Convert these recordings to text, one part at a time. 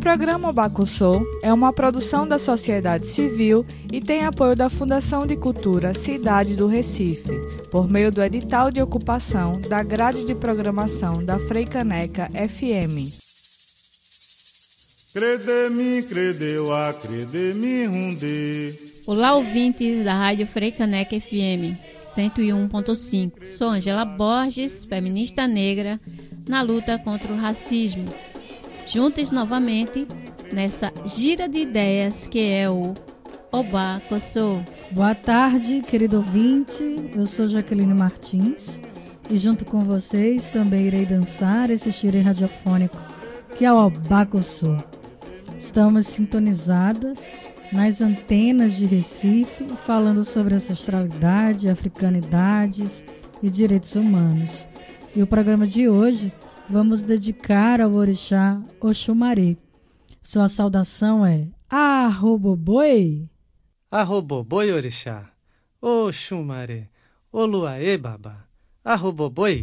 Programa Bacussô é uma produção da sociedade civil e tem apoio da Fundação de Cultura Cidade do Recife, por meio do edital de ocupação da grade de programação da Freicaneca FM. Olá, ouvintes da Rádio Freicaneca FM 101.5. Sou Angela Borges, feminista negra, na luta contra o racismo juntas novamente nessa gira de ideias que é o Oba Kossou. Boa tarde, querido ouvinte. Eu sou Jaqueline Martins e junto com vocês também irei dançar esse xirê radiofônico que é o Oba Kossou. Estamos sintonizadas nas antenas de Recife, falando sobre ancestralidade, africanidades e direitos humanos. E o programa de hoje vamos dedicar ao orixá Oxumaré. Sua saudação é Arroboboi. Arroboboi orixá, Oxumaré, Oluaê baba, Arroboboi.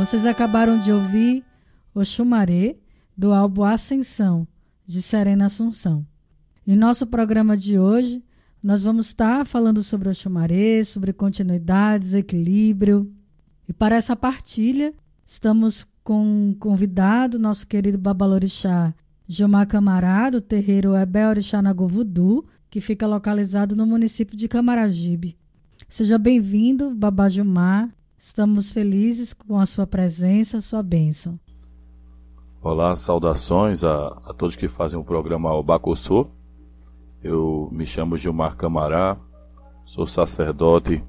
Vocês acabaram de ouvir o Xumaré do álbum Ascensão, de Serena Assunção. Em nosso programa de hoje, nós vamos estar falando sobre o Xumaré, sobre continuidades, equilíbrio. E para essa partilha, estamos com um convidado, nosso querido Babalorixá Gilmar Camará, do terreiro Ebel Orixá Nagovudu, que fica localizado no município de Camaragibe. Seja bem-vindo, Babá Gilmar. Estamos felizes com a sua presença, a sua bênção. Olá, saudações a, a todos que fazem o programa Obacossô. Eu me chamo Gilmar Camará, sou sacerdote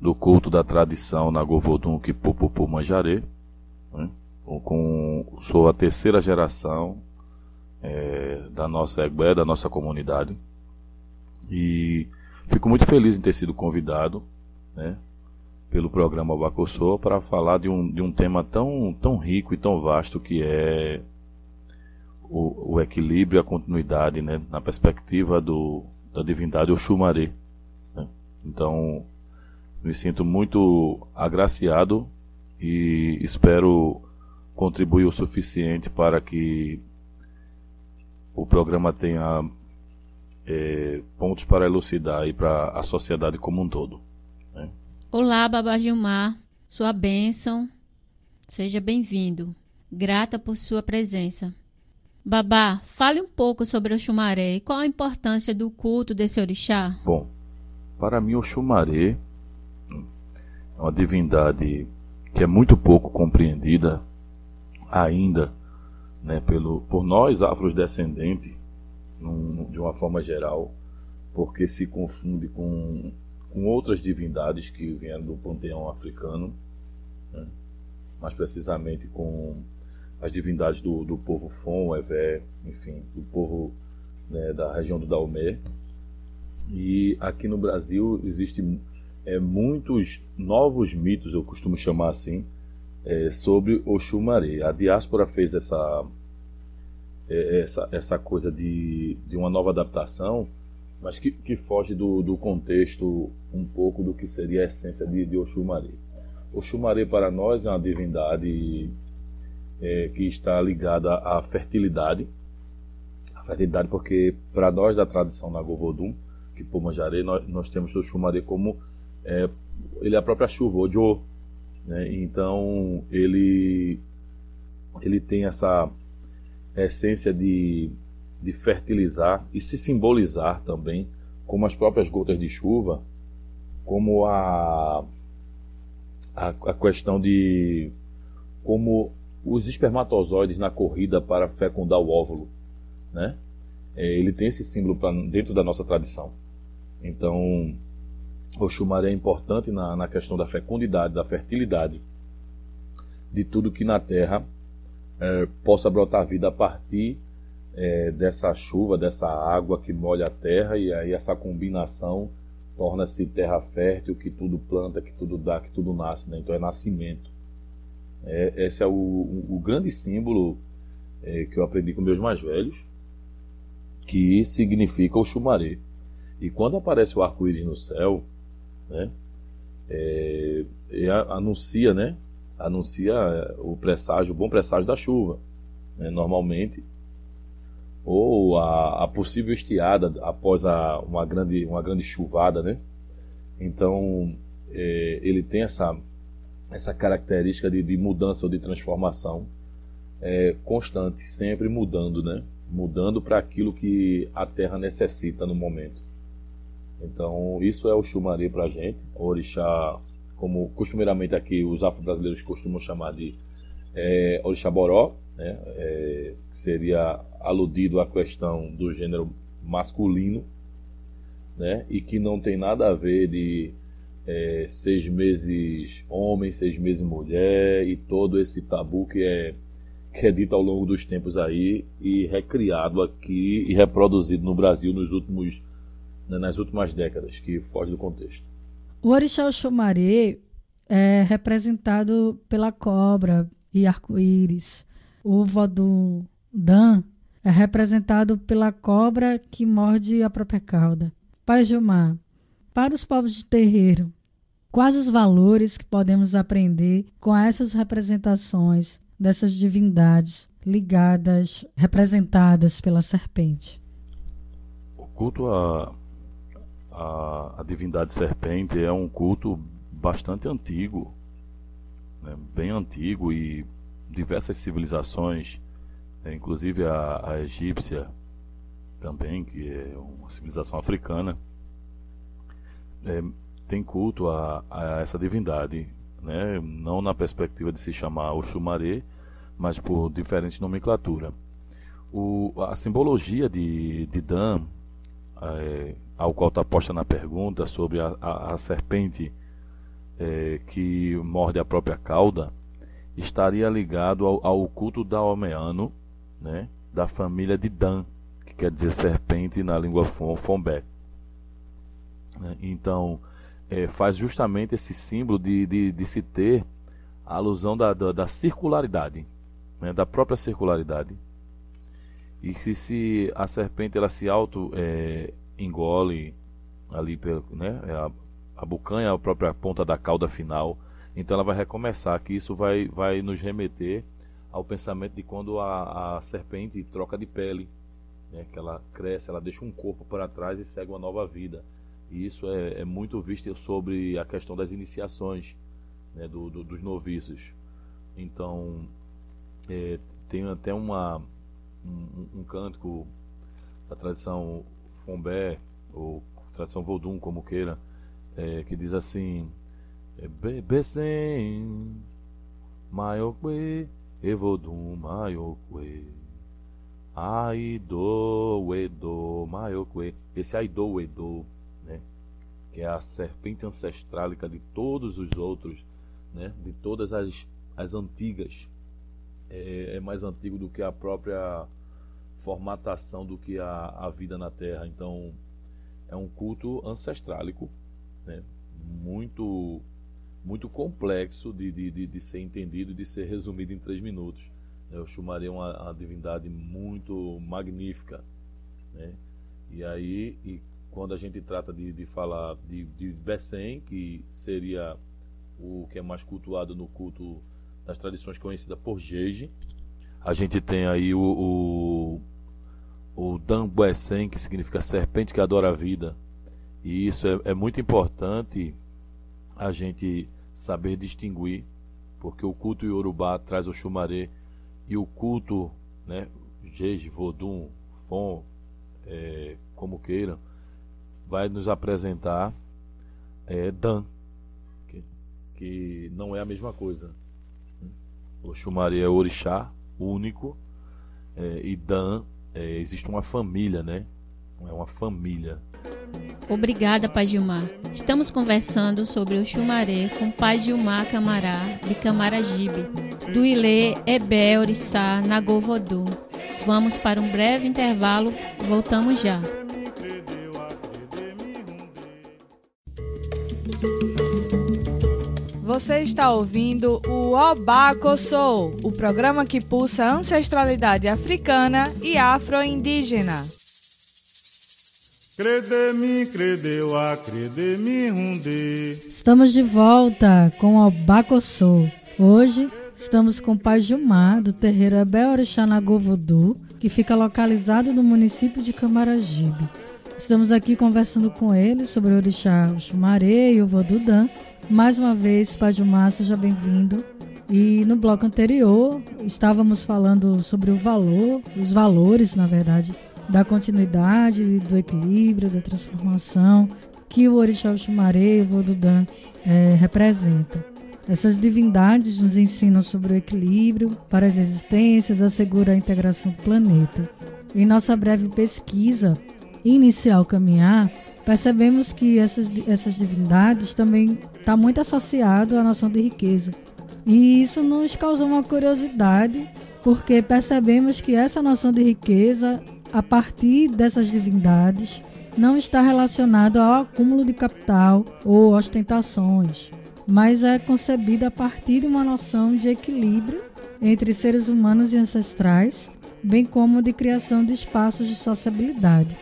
do culto da tradição na Govodum Kipupupu Manjaré. Né? Com, sou a terceira geração é, da nossa Egbé, da nossa comunidade. E fico muito feliz em ter sido convidado né, pelo programa Abacossô para falar de um, de um tema tão, tão rico e tão vasto que é o, o equilíbrio e a continuidade né, na perspectiva do, da divindade Oxumaré. Né? Então, me sinto muito agraciado e espero contribuir o suficiente para que o programa tenha é, pontos para elucidar e para a sociedade como um todo. Olá, Babá Gilmar, sua bênção, seja bem-vindo. Grata por sua presença. Babá, fale um pouco sobre o Xumaré e qual a importância do culto desse orixá. Bom, para mim o Xumaré é uma divindade que é muito pouco compreendida ainda né, pelo, por nós afrodescendentes num, de uma forma geral, porque se confunde com, com outras divindades que vieram do panteão africano, né? mais precisamente com as divindades do, do povo Fon, Evé, enfim, do povo né, da região do Daomé. E aqui no Brasil existem é, muitos novos mitos, eu costumo chamar assim, é, sobre o Xumaré. A diáspora fez essa é, essa, essa coisa de, de uma nova adaptação, mas que, que foge do, do contexto um pouco do que seria a essência de, de Oxumaré. Oxumaré para nós é uma divindade é, que está ligada à fertilidade, a fertilidade porque para nós da tradição Nagovodum, que Pomanjaré, nós, nós temos Oxumaré como é, ele é a própria chuva, Ojo, né? então ele ele tem essa essência de, de fertilizar e se simbolizar também, como as próprias gotas de chuva, como a, a, a questão de como os espermatozoides na corrida para fecundar o óvulo, né? É, ele tem esse símbolo pra, dentro da nossa tradição. Então, o Xumaré é importante na, na questão da fecundidade, da fertilidade, de tudo que na Terra é, possa brotar vida a partir é, dessa chuva, dessa água que molha a terra, e aí essa combinação torna-se terra fértil, que tudo planta, que tudo dá, que tudo nasce. Né? Então é nascimento. É, esse é o, o, grande símbolo é, que eu aprendi com meus mais velhos, que significa o chumaré. E quando aparece o arco-íris no céu, né, é, é anuncia né, anuncia eh, o presságio, o bom presságio da chuva, né, normalmente, ou a, a, possível estiada após a, uma, grande, uma grande chuvada, né? Então, é, ele tem essa, essa característica de, de mudança ou de transformação é, constante, sempre mudando, né? Mudando para aquilo que a Terra necessita no momento. Então, isso é o Xumaré para a gente, orixá como costumeiramente aqui os afro-brasileiros costumam chamar de é, orixaboró, né, é, que seria aludido à questão do gênero masculino, né, e que não tem nada a ver de é, seis meses homem, seis meses mulher e todo esse tabu que é, que é dito ao longo dos tempos aí e recriado aqui e reproduzido no Brasil nos últimos, né, nas últimas décadas, que foge do contexto. O orixá Oxumaré é representado pela cobra e arco-íris. O voodoo Dan é representado pela cobra que morde a própria cauda. Pai Gilmar, para os povos de terreiro, quais os valores que podemos aprender com essas representações dessas divindades ligadas, representadas pela serpente? O culto à, à, à divindade serpente é um culto bastante antigo, né, bem antigo e diversas civilizações, né, inclusive a, a egípcia também, que é uma civilização africana, é, tem culto a, a, essa divindade, né? não na perspectiva de se chamar Oxumaré, mas por diferente nomenclatura. O, a simbologia de, de Dan, é, ao qual está posta na pergunta sobre a, a, a serpente é, que morde a própria cauda, estaria ligado ao, ao culto daomeano, né, da família de Dan, que quer dizer serpente na língua fombé. Né? Então, é, faz justamente esse símbolo de, de, de se ter a alusão da, da, da circularidade, né, da própria circularidade. E se, se a serpente ela se auto é, engole ali, pelo, né, é a, a bucanha, a própria ponta da cauda final, então ela vai recomeçar, que isso vai, vai nos remeter ao pensamento de quando a, a serpente troca de pele, né, que ela cresce, ela deixa um corpo para trás e segue uma nova vida. E isso é, é muito visto sobre a questão das iniciações né, do, do, dos noviços. Então, é, tem até uma, um, um cântico da tradição Fombé, ou tradição Vodun, como queira, é, que diz assim: Bebesen, Maiokwe, Evodum, Maiokwe. Aido, Edo, Maiokwe. Esse Aido, Edo né? que é a serpente ancestrálica de todos os outros, né? de todas as, as antigas. É, é, mais antigo do que a própria formatação do que a, a vida na Terra. Então, é um culto ancestrálico, né? muito muito complexo de, de, de, ser entendido e de ser resumido em três minutos. Eu chamaria uma, uma divindade muito magnífica. Né? E aí, e quando a gente trata de, de falar de, de Bessem, que seria o que é mais cultuado no culto das tradições conhecida por Jeje. A gente tem aí o, o, o Dambuesen, que significa serpente que adora a vida. E isso é, é muito importante a gente saber distinguir, porque o culto Yorubá traz o Xumaré e o culto, né, Jeje, Vodum, Fon, é, como queiram, vai nos apresentar é, Dan, que, que, não é a mesma coisa. O Xumari é orixá único é, e Dan é, existe uma família, né? É uma família. Obrigada, Pai Gilmar. Estamos conversando sobre o Xumaré com Pai Gilmar Camará, de Camaragibe, do Ilê Ebé Nagovodu. Vamos para um breve intervalo, voltamos já. Você está ouvindo o Obaco Soul, o programa que pulsa ancestralidade africana e afro-indígena. Estamos de volta com o Obaco Soul. Hoje estamos com o Pai Gilmar, do terreiro Abel Orixá Voodoo, que fica localizado no município de Camaragibe. Estamos aqui conversando com ele sobre o orixá Xumaré e o Vodudã, mais uma vez, Pai Gilmar, seja bem-vindo. E no bloco anterior estávamos falando sobre o valor, os valores, na verdade, da continuidade, do equilíbrio, da transformação que o Orixá Oxumaré e o Vodudã é, representam. Essas divindades nos ensinam sobre o equilíbrio para as existências, assegura a integração do planeta. Em nossa breve pesquisa inicial caminhar, percebemos que essas, essas divindades também está muito associado à noção de riqueza. E isso nos causou uma curiosidade, porque percebemos que essa noção de riqueza, a partir dessas divindades, não está relacionada ao acúmulo de capital ou ostentações, mas é concebida a partir de uma noção de equilíbrio entre seres humanos e ancestrais, bem como de criação de espaços de sociabilidade.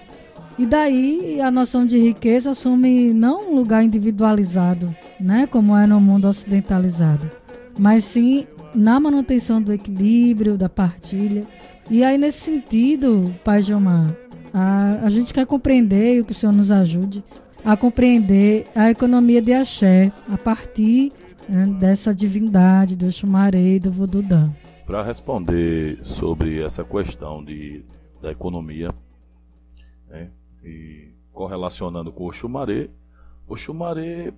E daí a noção de riqueza assume não um lugar individualizado, né, como é no mundo ocidentalizado, mas sim na manutenção do equilíbrio, da partilha. E aí, nesse sentido, Pai Gilmar, a, a gente quer compreender, e que o Senhor nos ajude a compreender a economia de axé a partir né, dessa divindade do Xumaré e do Vodudã. Para responder sobre essa questão de, da economia, né, e correlacionando com o Xumaré, o Xumaré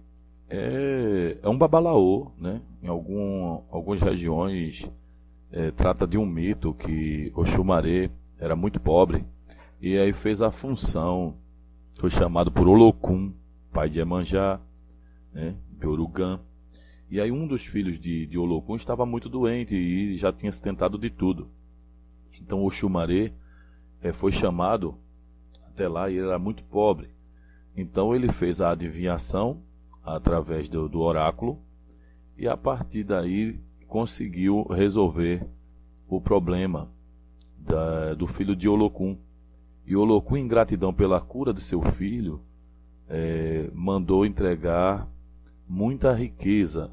é, é um babalaô, né? Em algum, algumas regiões é, trata de um mito que o Xumaré era muito pobre e aí fez a função, foi chamado por Olocum, pai de Emanjá, né? de Orugã. E aí um dos filhos de, de Olocum estava muito doente e já tinha se tentado de tudo. Então o Xumaré é, foi chamado até lá e ele era muito pobre. Então ele fez a adivinhação através do, do oráculo e a partir daí conseguiu resolver o problema da, do filho de Olocum. E Olocum, em gratidão pela cura de seu filho, é, mandou entregar muita riqueza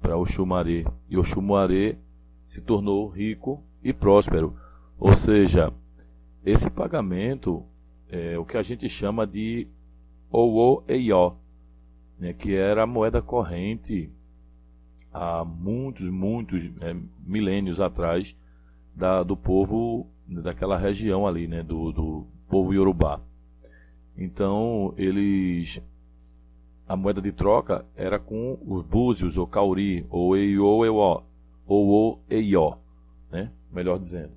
para Oxumaré. E Oxumaré se tornou rico e próspero. Ou seja, esse pagamento é o que a gente chama de Owo Eió, né, que era a moeda corrente há muitos, muitos é, milênios atrás da, do povo daquela região ali, né, do, do povo iorubá. Então eles a moeda de troca era com os búzios, ou cauri, ou eio, euó, ou o eió, né? melhor dizendo.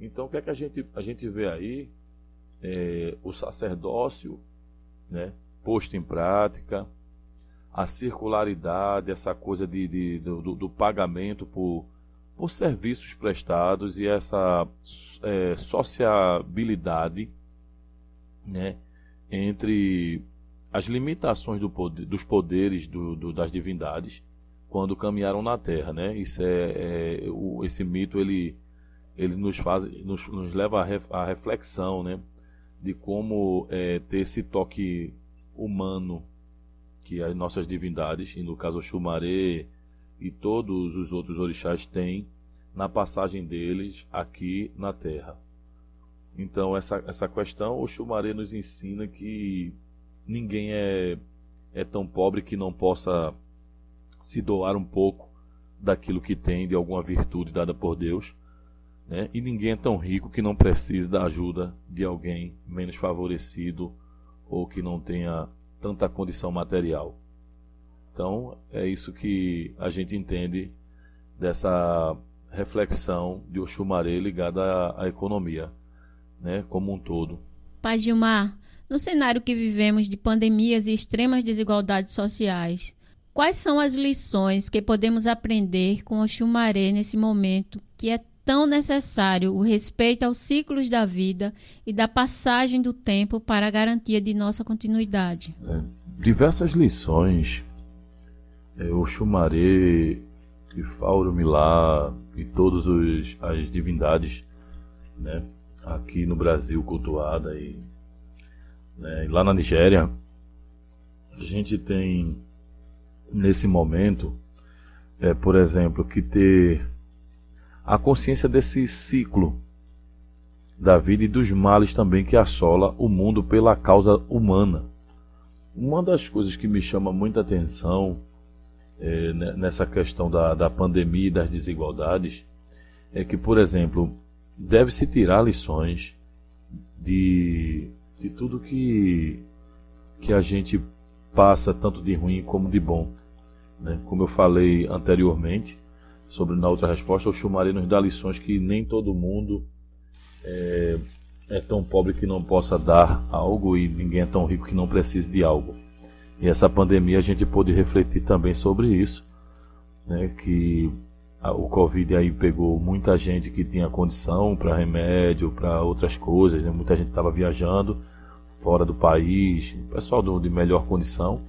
Então o que é que a gente, a gente vê aí? É, o sacerdócio né, posto em prática, a circularidade, essa coisa de, de do, do, pagamento por, por serviços prestados e essa é, sociabilidade né, entre as limitações do poder, dos poderes do, do, das divindades quando caminharam na Terra, né? Isso é, é o, esse mito ele ele nos faz nos, nos leva à reflexão, né? De como é, ter esse toque humano que as nossas divindades, e no caso Xumaré e todos os outros orixás têm na passagem deles aqui na Terra. Então essa, essa questão, o Xumaré nos ensina que ninguém é, é tão pobre que não possa se doar um pouco daquilo que tem, de alguma virtude dada por Deus. Né? E ninguém é tão rico que não precise da ajuda de alguém menos favorecido ou que não tenha tanta condição material. Então, é isso que a gente entende dessa reflexão de Oxumaré ligada à, à economia, né, como um todo. Pai Gilmar, no cenário que vivemos de pandemias e extremas desigualdades sociais, quais são as lições que podemos aprender com Oxumaré nesse momento que é tão necessário o respeito aos ciclos da vida e da passagem do tempo para a garantia de nossa continuidade. É, diversas lições. É, o Xumaré e Fauro Milá e todas as divindades né, aqui no Brasil cultuada e, né, lá na Nigéria, a gente tem nesse momento, é, por exemplo, que ter a consciência desse ciclo da vida e dos males também que assola o mundo pela causa humana. Uma das coisas que me chama muita atenção é, nessa questão da, da pandemia e das desigualdades é que, por exemplo, deve-se tirar lições de, de tudo que, que a gente passa, tanto de ruim como de bom. Né? Como eu falei anteriormente, sobre na outra resposta, o Chumari nos dá lições que nem todo mundo é, é, tão pobre que não possa dar algo e ninguém é tão rico que não precise de algo. E essa pandemia a gente pôde refletir também sobre isso, né, que a, o Covid aí pegou muita gente que tinha condição para remédio, para outras coisas, né, muita gente estava viajando fora do país, pessoal do, de melhor condição.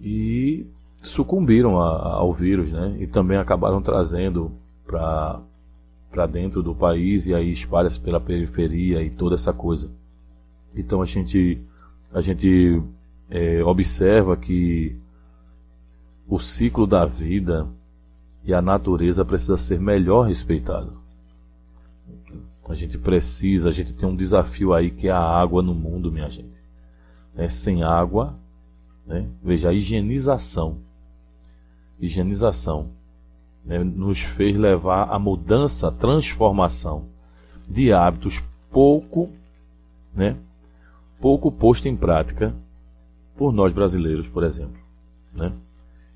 E sucumbiram a, ao vírus, né? E também acabaram trazendo para dentro do país e aí espalha-se pela periferia e toda essa coisa. Então a gente, a gente é, observa que o ciclo da vida e a natureza precisa ser melhor respeitado. A gente precisa, a gente tem um desafio aí que é a água no mundo, minha gente. É, sem água, né? veja, a higienização. Higienização né? nos fez levar a mudança, a transformação de hábitos pouco, né? pouco posto em prática por nós brasileiros, por exemplo. Né?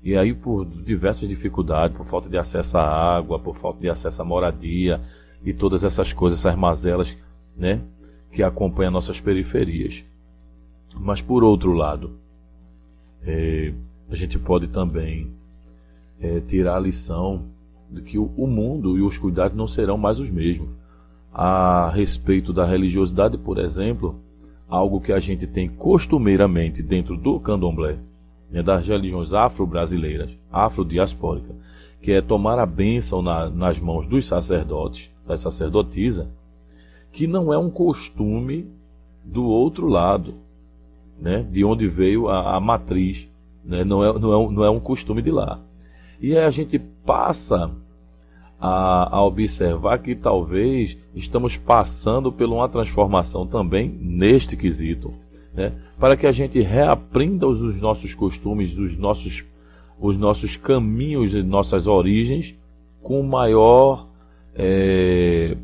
E aí, por diversas dificuldades, por falta de acesso à água, por falta de acesso à moradia e todas essas coisas, essas mazelas né, que acompanham nossas periferias. Mas, por outro lado, é, a gente pode também é, tirar a lição de que o, mundo e os cuidados não serão mais os mesmos. A respeito da religiosidade, por exemplo, algo que a gente tem costumeiramente dentro do candomblé, né, das religiões afro-brasileiras, afro-diaspóricas, que é tomar a bênção na, nas mãos dos sacerdotes, das sacerdotisas, que não é um costume do outro lado, né, de onde veio a, a matriz, né, não, é, não, é, não é um costume de lá. E a gente passa a, a, observar que talvez estamos passando por uma transformação também neste quesito, né? para que a gente reaprenda os, os nossos costumes, os nossos, os nossos caminhos, nossas origens com maior, é,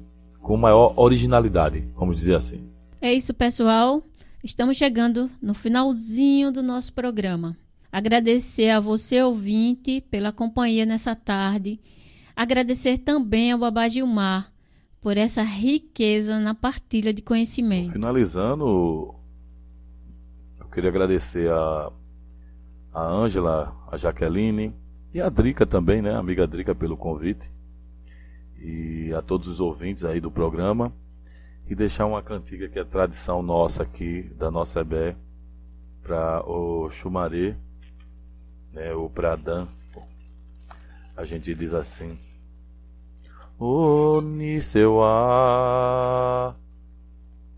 com maior originalidade, vamos dizer assim. É isso, pessoal. Estamos chegando no finalzinho do nosso programa. Agradecer a você, ouvinte, pela companhia nessa tarde Agradecer também ao Babá Gilmar por essa riqueza na partilha de conhecimento. Finalizando, eu queria agradecer a a Ângela, a Jaqueline e a Drica também, né, amiga Drica pelo convite. E a todos os ouvintes aí do programa e deixar uma cantiga que é tradição nossa aqui da nossa EBE para o Chumaré, né, o Pradan a gente diz assim: Onisewa,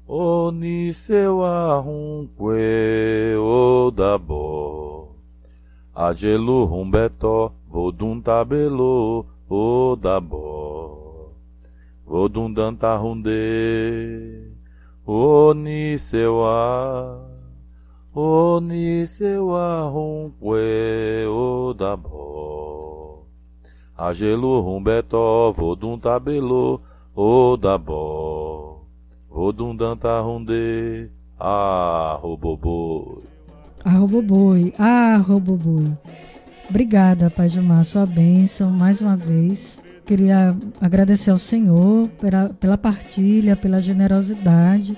Onisewa rumque odabo, Ajelu rumbeto, vodun tabelo odabo, vodun danta runde, Onisewa, Onisewa rumque odabo. Agelu rumbeto, vodum tabelo, odabó. Vodum danta runde, arroboboi. Arroboboi, arroboboi. Obrigada, Pai Gilmar, sua bênção mais uma vez. Queria agradecer ao Senhor pela, pela partilha, pela generosidade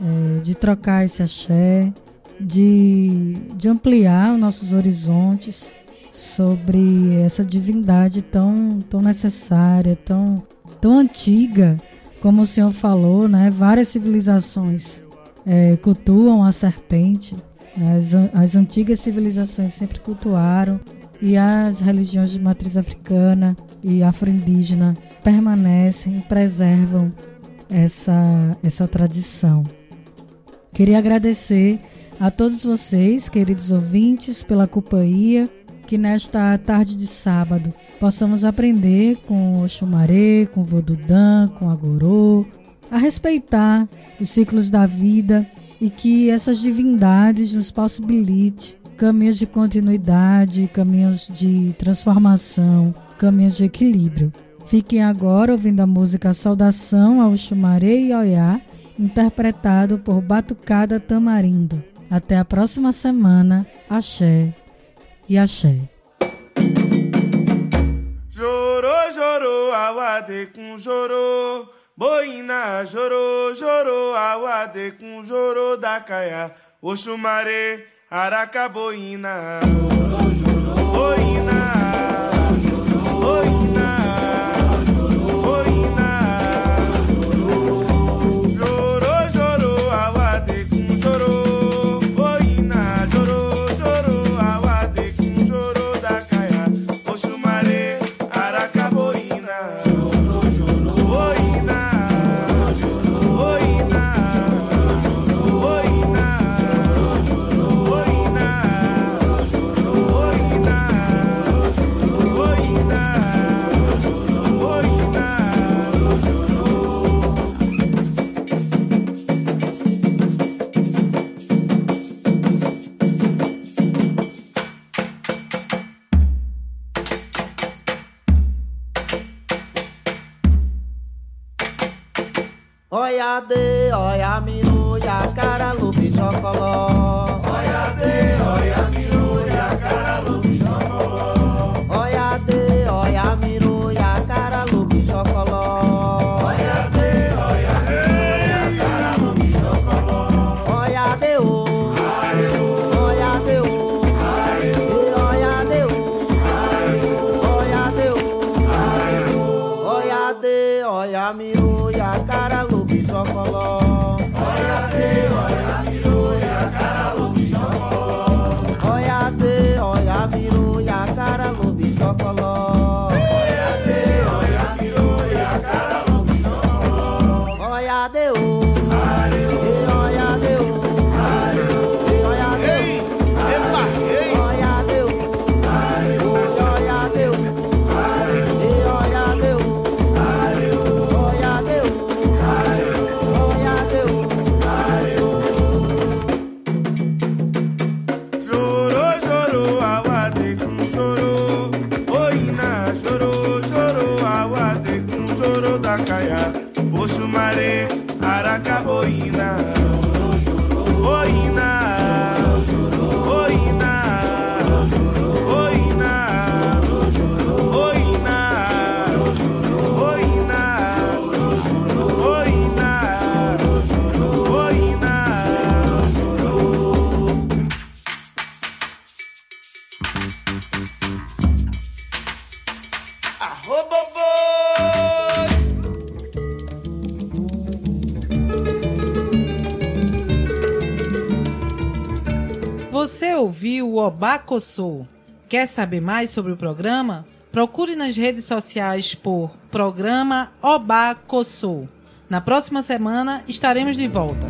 é, de trocar esse axé, de, de ampliar os nossos horizontes sobre essa divindade tão, tão necessária, tão, tão antiga, como o senhor falou, né? Várias civilizações é, cultuam a serpente. As, as antigas civilizações sempre cultuaram e as religiões de matriz africana e afro-indígena permanecem, preservam essa, essa tradição. Queria agradecer a todos vocês, queridos ouvintes, pela companhia que nesta tarde de sábado possamos aprender com o Xumaré, com o Vodudã, com a Gorô, a respeitar os ciclos da vida e que essas divindades nos possibilite caminhos de continuidade, caminhos de transformação, caminhos de equilíbrio. Fiquem agora ouvindo a música Saudação ao Xumaré e Oiá, interpretado por Batucada Tamarindo. Até a próxima semana. Axé e axé. Jorô, jorô, awade com jorô. Boina, jorô, jorô, awade com jorô da caia. Oxumaré, aracaboina. Jorô, jorô, boina. Jacará, lobijó, colorado Obacossul. Quer saber mais sobre o programa? Procure nas redes sociais por Programa Obacossul. Na próxima semana estaremos de volta.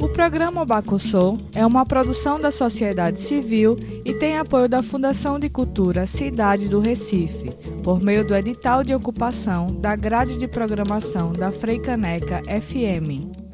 O programa Obacossou é uma produção da sociedade civil e tem apoio da Fundação de Cultura Cidade do Recife, por meio do edital de ocupação da grade de programação da Freicaneca FM.